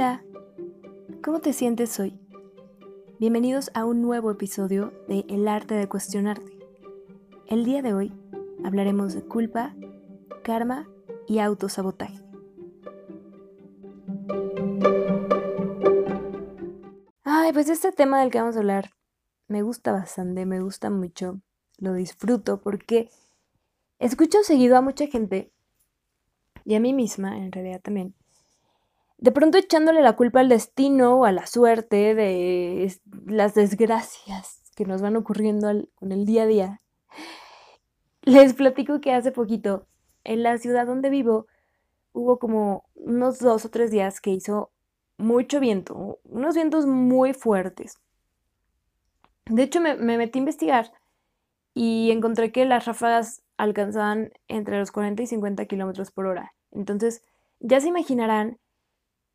Hola, ¿cómo te sientes hoy? Bienvenidos a un nuevo episodio de El arte de cuestionarte. El día de hoy hablaremos de culpa, karma y autosabotaje. Ay, pues este tema del que vamos a hablar me gusta bastante, me gusta mucho, lo disfruto porque escucho seguido a mucha gente y a mí misma, en realidad también, de pronto echándole la culpa al destino o a la suerte de las desgracias que nos van ocurriendo con el día a día. Les platico que hace poquito, en la ciudad donde vivo, hubo como unos dos o tres días que hizo mucho viento, unos vientos muy fuertes. De hecho, me, me metí a investigar y encontré que las ráfagas alcanzaban entre los 40 y 50 kilómetros por hora. Entonces, ya se imaginarán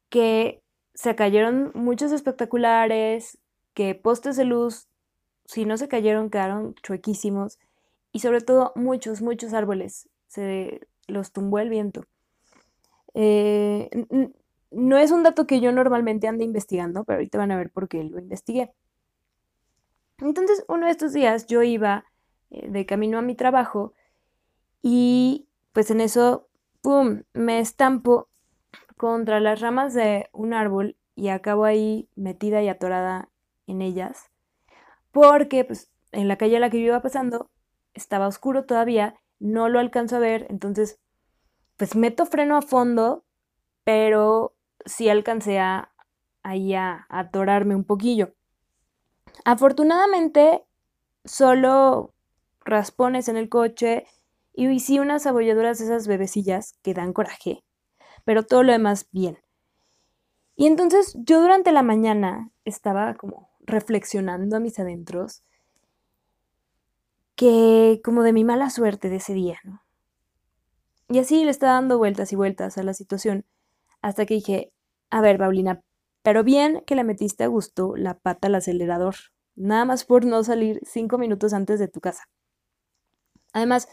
que se cayeron muchos espectaculares, que postes de luz, si no se cayeron, quedaron chuequísimos y sobre todo muchos, muchos árboles se los tumbó el viento. Eh, no es un dato que yo normalmente ande investigando, pero ahorita van a ver por qué lo investigué. Entonces, uno de estos días yo iba eh, de camino a mi trabajo y pues en eso, ¡pum!, me estampo contra las ramas de un árbol y acabo ahí metida y atorada en ellas, porque pues en la calle a la que yo iba pasando estaba oscuro todavía, no lo alcanzo a ver, entonces pues meto freno a fondo, pero sí alcancé a ahí a, atorarme un poquillo. Afortunadamente, solo raspones en el coche y sí unas abolladuras de esas bebecillas que dan coraje pero todo lo demás bien. Y entonces yo durante la mañana estaba como reflexionando a mis adentros que como de mi mala suerte de ese día, ¿no? Y así le estaba dando vueltas y vueltas a la situación hasta que dije, a ver, Paulina, pero bien que le metiste a gusto la pata al acelerador, nada más por no salir cinco minutos antes de tu casa. Además,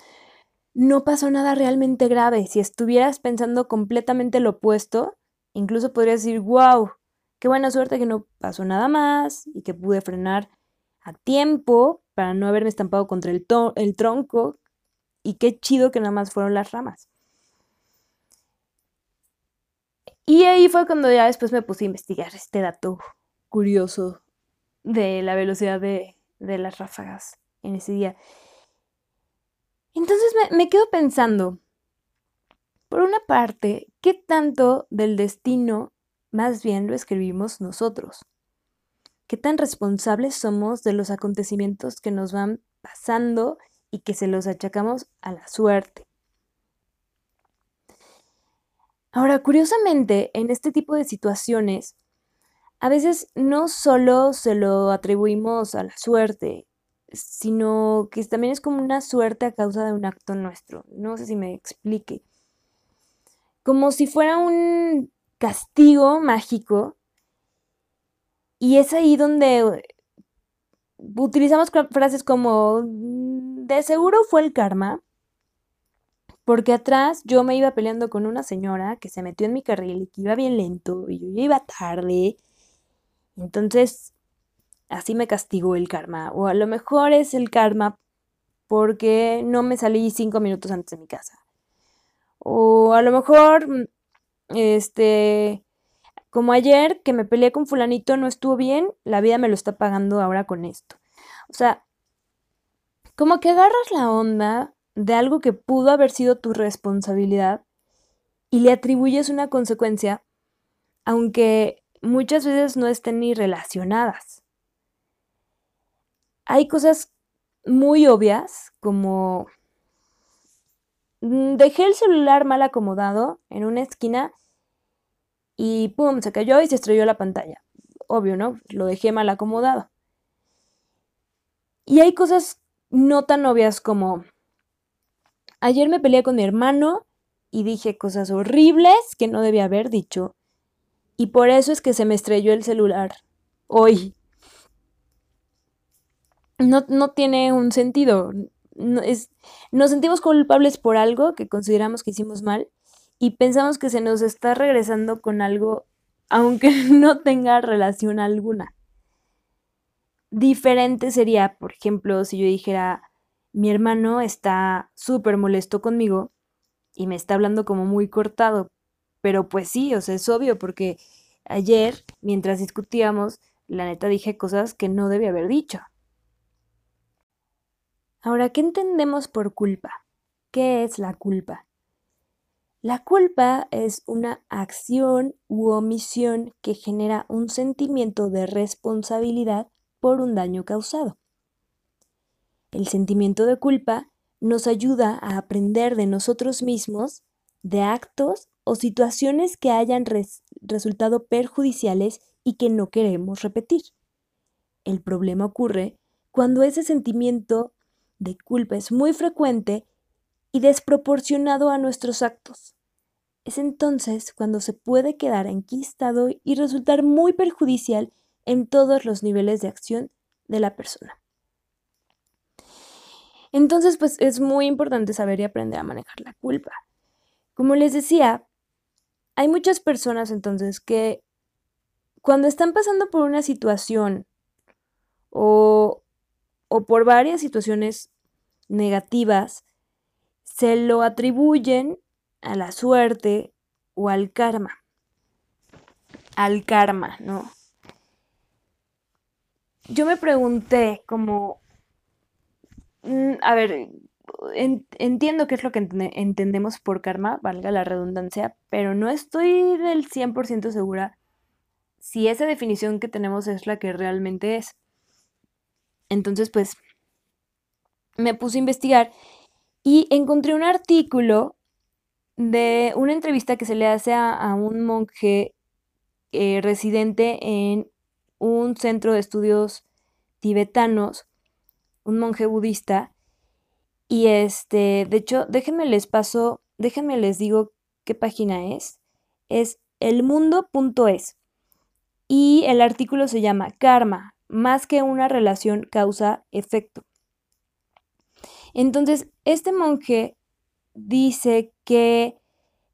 no pasó nada realmente grave. Si estuvieras pensando completamente lo opuesto, incluso podrías decir, wow, qué buena suerte que no pasó nada más y que pude frenar a tiempo para no haberme estampado contra el, el tronco y qué chido que nada más fueron las ramas. Y ahí fue cuando ya después me puse a investigar este dato curioso de la velocidad de, de las ráfagas en ese día. Entonces me, quedo pensando, por una parte, ¿qué tanto del destino más bien lo escribimos nosotros? ¿Qué tan responsables somos de los acontecimientos que nos van pasando y que se los achacamos a la suerte? Ahora, curiosamente, en este tipo de situaciones, a veces no solo se lo atribuimos a la suerte sino que también es como una suerte a causa de un acto nuestro. No sé si me explique. Como si fuera un castigo mágico. Y es ahí donde utilizamos frases como, mm, de seguro fue el karma, porque atrás yo me iba peleando con una señora que se metió en mi carril y que iba bien lento y yo iba tarde. Entonces así me castigó el karma. O a lo mejor es el karma porque no me salí cinco minutos antes de mi casa. O a lo mejor, mm, este, como ayer que me peleé con fulanito no estuvo bien, la vida me lo está pagando ahora con esto. O sea, como que agarras la onda de algo que pudo haber sido tu responsabilidad y le atribuyes una consecuencia, aunque muchas veces no estén ni relacionadas hay cosas muy obvias como mm, dejé el celular mal acomodado en una esquina y pum, se cayó y se estrelló la pantalla. Obvio, ¿no? Lo dejé mal acomodado. Y hay cosas no tan obvias como ayer me peleé con mi hermano y dije cosas horribles que no debía haber dicho. Y por eso es que se me estrelló el celular hoy no, tiene un sentido. es, nos sentimos culpables por algo que consideramos que hicimos mal y pensamos que se nos está regresando con algo aunque no tenga relación alguna. Diferente sería, por ejemplo, si yo dijera, mi hermano está súper molesto conmigo y me está hablando como muy cortado. Pero pues sí, o sea, es obvio porque ayer, mientras discutíamos, la neta dije cosas que no debía haber dicho. Ahora, ¿qué entendemos por culpa? ¿Qué es la culpa? La culpa es una acción u omisión que genera un sentimiento de responsabilidad por un daño causado. El sentimiento de culpa nos ayuda a aprender de nosotros mismos, de actos o situaciones que hayan resultado perjudiciales y que no queremos repetir. El problema ocurre cuando ese sentimiento de culpa es muy frecuente y desproporcionado a nuestros actos. Es entonces cuando se puede quedar enquistado y resultar muy perjudicial en todos los niveles de acción de la persona. Entonces, pues es muy importante saber y aprender a manejar la culpa. Como les decía, hay muchas personas entonces que cuando están pasando por una situación o, o por varias situaciones negativas, se lo atribuyen a la suerte o al karma. Al karma, ¿no? Yo me pregunté como, mm, a ver, entiendo qué es lo que entendemos por karma, valga la redundancia, pero no estoy del 100% segura si esa definición que tenemos es la que realmente es. Entonces, pues, me puse a investigar y encontré un artículo de una entrevista que se le hace a, un monje eh, residente en un centro de estudios tibetanos, un monje budista, y este, de hecho, déjenme les paso, déjenme les digo qué página es. Es elmundo.es. Y el artículo se llama Karma, más que una relación causa-efecto. Entonces, este monje dice que,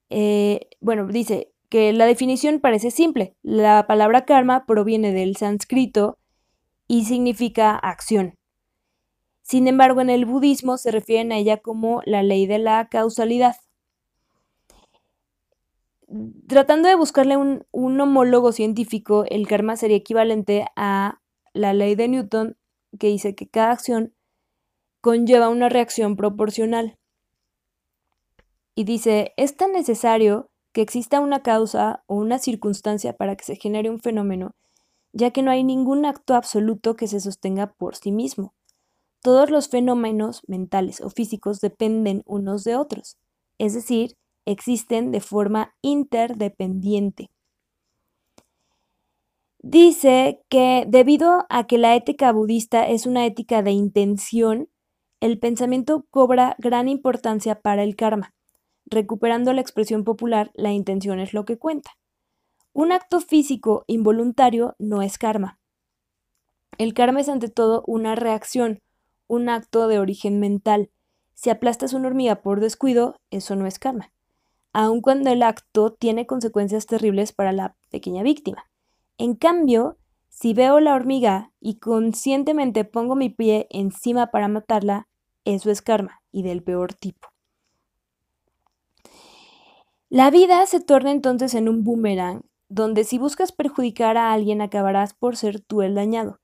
eh, bueno, dice que la definición parece simple. La palabra karma proviene del sánscrito y significa acción. Sin embargo, en el budismo se refieren a ella como la ley de la causalidad. Tratando de buscarle un, homólogo científico, el karma sería equivalente a la ley de Newton, que dice que cada acción conlleva una reacción proporcional. Y dice, es tan necesario que exista una causa o una circunstancia para que se genere un fenómeno, ya que no hay ningún acto absoluto que se sostenga por sí mismo. Todos los fenómenos mentales o físicos dependen unos de otros, es decir, existen de forma interdependiente. Dice que debido a que la ética budista es una ética de intención, el pensamiento cobra gran importancia para el karma. Recuperando la expresión popular, la intención es lo que cuenta. Un acto físico involuntario no es karma. El karma es ante todo una reacción, un acto de origen mental. Si aplastas una hormiga por descuido, eso no es karma, aun cuando el acto tiene consecuencias terribles para la pequeña víctima. En cambio, si veo la hormiga y conscientemente pongo mi pie encima para matarla, eso es karma y del peor tipo. La vida se torna entonces en un boomerang, donde si buscas perjudicar a alguien acabarás por ser tú el dañado.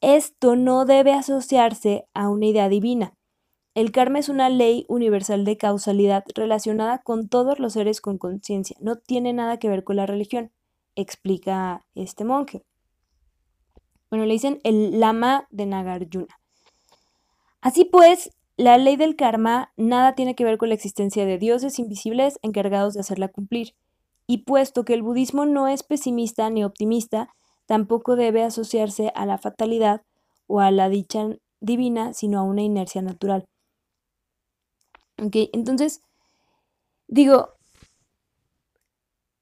Esto no debe asociarse a una idea divina. El karma es una ley universal de causalidad relacionada con todos los seres con conciencia. No tiene nada que ver con la religión, explica este monje. Bueno, le dicen el lama de Nagarjuna. Así pues, la ley del karma nada tiene que ver con la existencia de dioses invisibles encargados de hacerla cumplir. Y puesto que el budismo no es pesimista ni optimista, tampoco debe asociarse a la fatalidad o a la dicha divina, sino a una inercia natural. Ok, entonces, digo,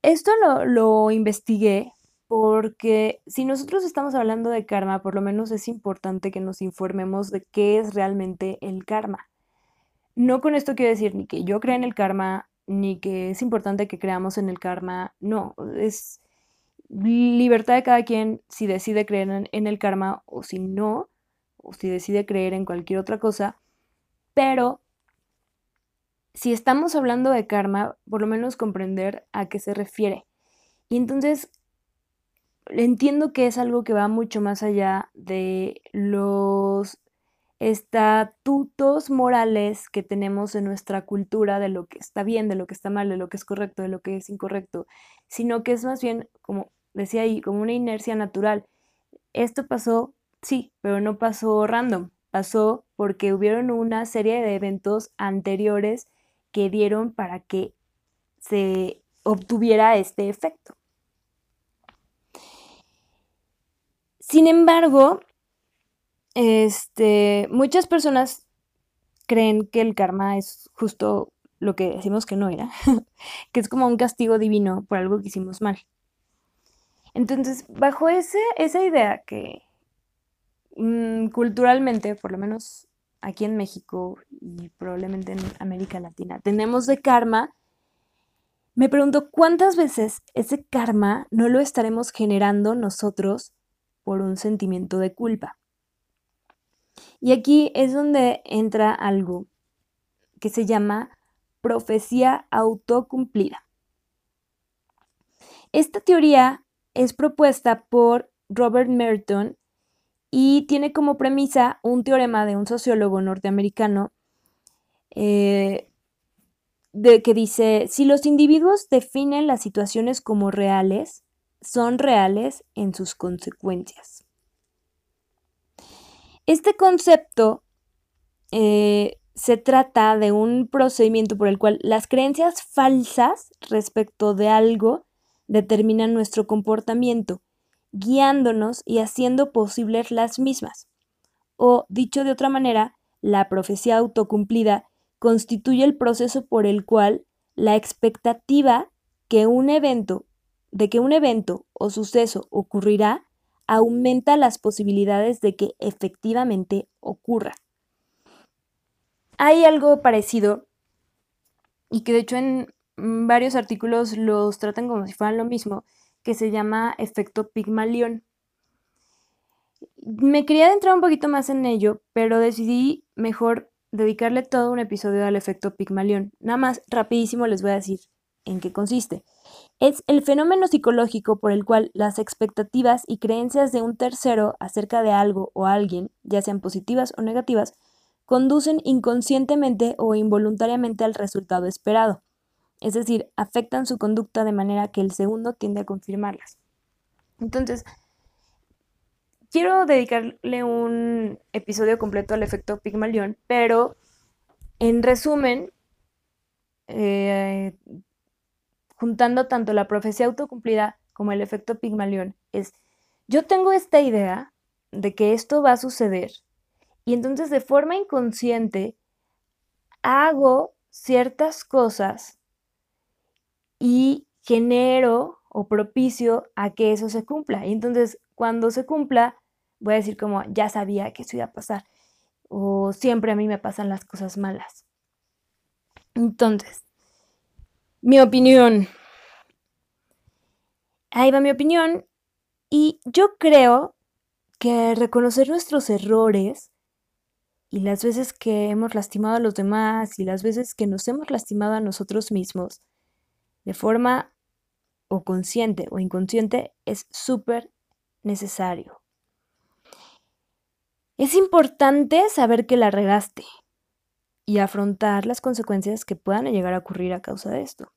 esto lo, lo investigué porque si nosotros estamos hablando de karma, por lo menos es importante que nos informemos de qué es realmente el karma. No con esto quiero decir ni que yo crea en el karma, ni que es importante que creamos en el karma, no, es libertad de cada quien si decide creer en, el karma o si no, o si decide creer en cualquier otra cosa, pero si estamos hablando de karma, por lo menos comprender a qué se refiere. Y entonces entiendo que es algo que va mucho más allá de los estatutos morales que tenemos en nuestra cultura de lo que está bien, de lo que está mal, de lo que es correcto, de lo que es incorrecto, sino que es más bien, como decía ahí, como una inercia natural. Esto pasó, sí, pero no pasó random, pasó porque hubieron una serie de eventos anteriores que dieron para que se obtuviera este efecto. Sin embargo, este, muchas personas creen que el karma es justo lo que decimos que no era, que es como un castigo divino por algo que hicimos mal. Entonces, bajo ese, esa idea que mm, culturalmente, por lo menos aquí en México y probablemente en América Latina, tenemos de karma, me pregunto cuántas veces ese karma no lo estaremos generando nosotros por un sentimiento de culpa. Y aquí es donde entra algo que se llama profecía autocumplida. Esta teoría es propuesta por Robert Merton y tiene como premisa un teorema de un sociólogo norteamericano eh, de que dice, si los individuos definen las situaciones como reales, son reales en sus consecuencias. Este concepto eh, se trata de un procedimiento por el cual las creencias falsas respecto de algo determinan nuestro comportamiento, guiándonos y haciendo posibles las mismas. O, dicho de otra manera, la profecía autocumplida constituye el proceso por el cual la expectativa que un evento, de que un evento o suceso ocurrirá aumenta las posibilidades de que efectivamente ocurra. Hay algo parecido y que de hecho en varios artículos los tratan como si fueran lo mismo, que se llama efecto Pigmalión. Me quería adentrar un poquito más en ello, pero decidí mejor dedicarle todo un episodio al efecto Pigmalión. Nada más, rapidísimo les voy a decir en qué consiste. Es el fenómeno psicológico por el cual las expectativas y creencias de un tercero acerca de algo o alguien, ya sean positivas o negativas, conducen inconscientemente o involuntariamente al resultado esperado es decir, afectan su conducta de manera que el segundo tiende a confirmarlas. Entonces, quiero dedicarle un episodio completo al efecto Pigmalión, pero en resumen, eh, juntando tanto la profecía autocumplida como el efecto Pigmalión, es, yo tengo esta idea de que esto va a suceder y entonces de forma inconsciente hago ciertas cosas y genero o propicio a que eso se cumpla. Y entonces, cuando se cumpla, voy a decir como, ya sabía que eso iba a pasar. O siempre a mí me pasan las cosas malas. Entonces, mi opinión. Ahí va mi opinión. Y yo creo que reconocer nuestros errores y las veces que hemos lastimado a los demás y las veces que nos hemos lastimado a nosotros mismos de forma o consciente o inconsciente es súper necesario. Es importante saber que la regaste y afrontar las consecuencias que puedan llegar a ocurrir a causa de esto.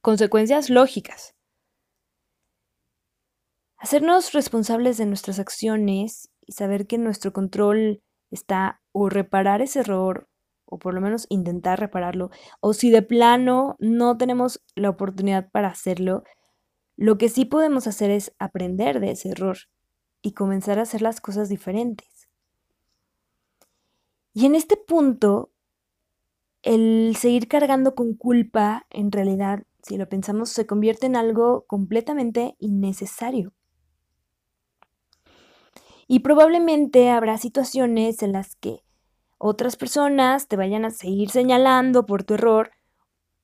Consecuencias lógicas. Hacernos responsables de nuestras acciones y saber que nuestro control está o reparar ese error o por lo menos intentar repararlo, o si de plano no tenemos la oportunidad para hacerlo, lo que sí podemos hacer es aprender de ese error y comenzar a hacer las cosas diferentes. Y en este punto, el seguir cargando con culpa, en realidad, si lo pensamos, se convierte en algo completamente innecesario. Y probablemente habrá situaciones en las que otras personas te vayan a seguir señalando por tu error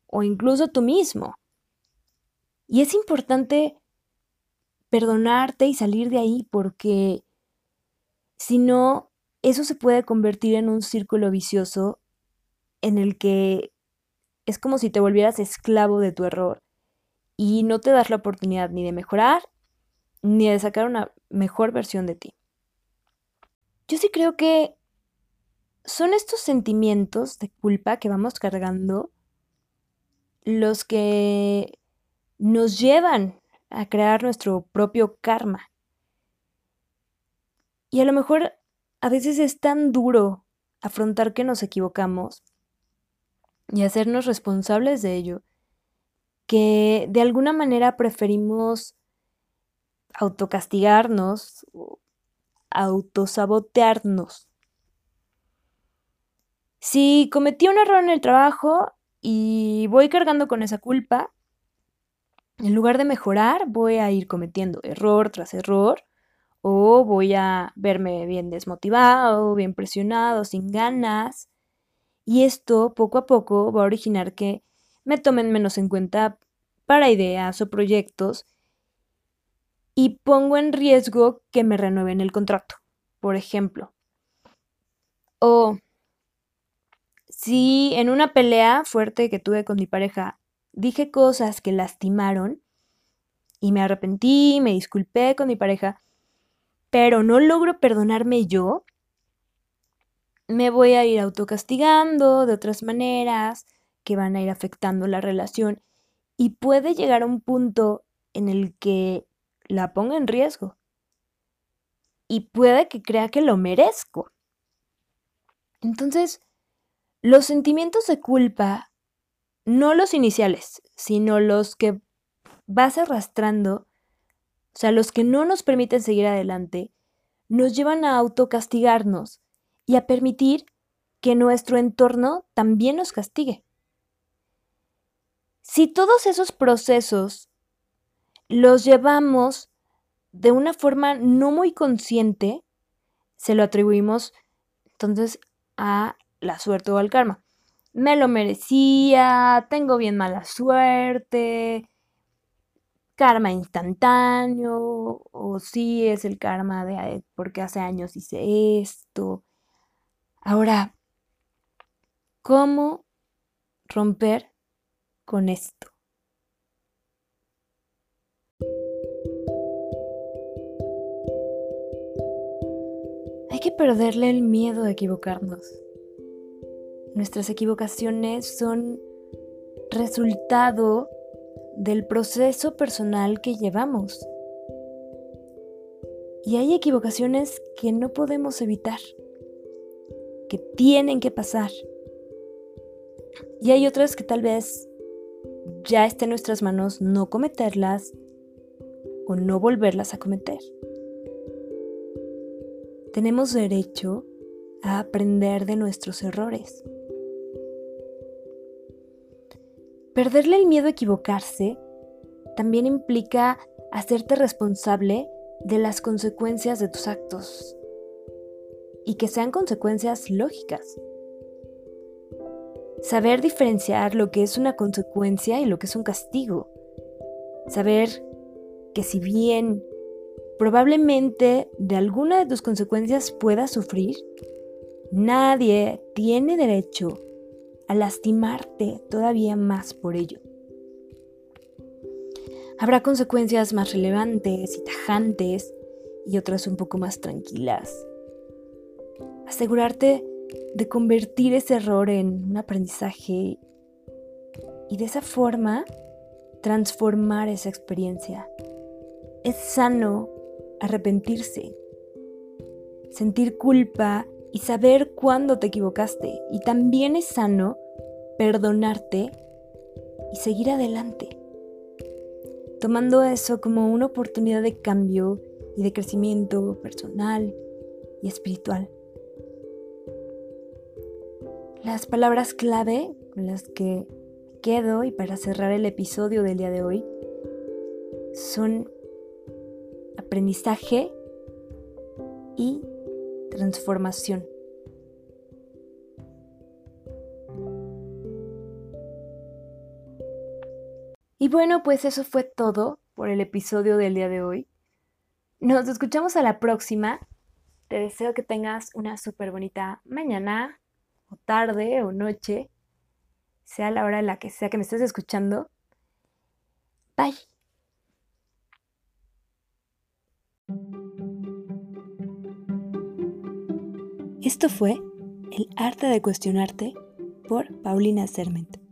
o incluso tú mismo. Y es importante perdonarte y salir de ahí porque si no, eso se puede convertir en un círculo vicioso en el que es como si te volvieras esclavo de tu error y no te das la oportunidad ni de mejorar ni de sacar una mejor versión de ti. Yo sí creo que son estos sentimientos de culpa que vamos cargando los que nos llevan a crear nuestro propio karma. Y a lo mejor a veces es tan duro afrontar que nos equivocamos y hacernos responsables de ello, que de alguna manera preferimos autocastigarnos autosabotearnos. Si cometí un error en el trabajo y voy cargando con esa culpa, en lugar de mejorar, voy a ir cometiendo error tras error o voy a verme bien desmotivado, bien presionado, sin ganas. Y esto poco a poco va a originar que me tomen menos en cuenta para ideas o proyectos y pongo en riesgo que me renueven el contrato, por ejemplo. O si en una pelea fuerte que tuve con mi pareja dije cosas que lastimaron y me arrepentí, me disculpé con mi pareja, pero no logro perdonarme yo, me voy a ir autocastigando de otras maneras que van a ir afectando la relación y puede llegar a un punto en el que la ponga en riesgo y puede que crea que lo merezco. Entonces, los sentimientos de culpa no los iniciales, sino los que vas arrastrando, o sea, los que no nos permiten seguir adelante, nos llevan a autocastigarnos y a permitir que nuestro entorno también nos castigue. Si todos esos procesos los llevamos de una forma no muy consciente, se lo atribuimos entonces a la suerte o al karma me lo merecía, tengo bien mala suerte, karma instantáneo, o sí es el karma de porque hace años hice esto. Ahora, ¿cómo romper con esto? Hay que perderle el miedo a equivocarnos. Nuestras equivocaciones son resultado del proceso personal que llevamos. Y hay equivocaciones que no podemos evitar, que tienen que pasar. Y hay otras que tal vez ya esté en nuestras manos no cometerlas o no volverlas a cometer. Tenemos derecho a aprender de nuestros errores. Perderle el miedo a equivocarse también implica hacerte responsable de las consecuencias de tus actos y que sean consecuencias lógicas. Saber diferenciar lo que es una consecuencia y lo que es un castigo. Saber que si bien probablemente de alguna de tus consecuencias puedas sufrir, nadie tiene derecho lastimarte todavía más por ello. Habrá consecuencias más relevantes y tajantes y otras un poco más tranquilas. Asegurarte de convertir ese error en un aprendizaje y de esa forma transformar esa experiencia. Es sano arrepentirse, sentir culpa y saber cuándo te equivocaste. Y también es sano perdonarte y seguir adelante, tomando eso como una oportunidad de cambio y de crecimiento personal y espiritual. Las palabras clave con las que quedo y para cerrar el episodio del día de hoy son aprendizaje y transformación. Y bueno, pues eso fue todo por el episodio del día de hoy. Nos escuchamos a la próxima. Te deseo que tengas una súper bonita mañana o tarde o noche, sea la hora en la que sea que me estés escuchando. Bye. Esto fue El arte de cuestionarte por Paulina Serment.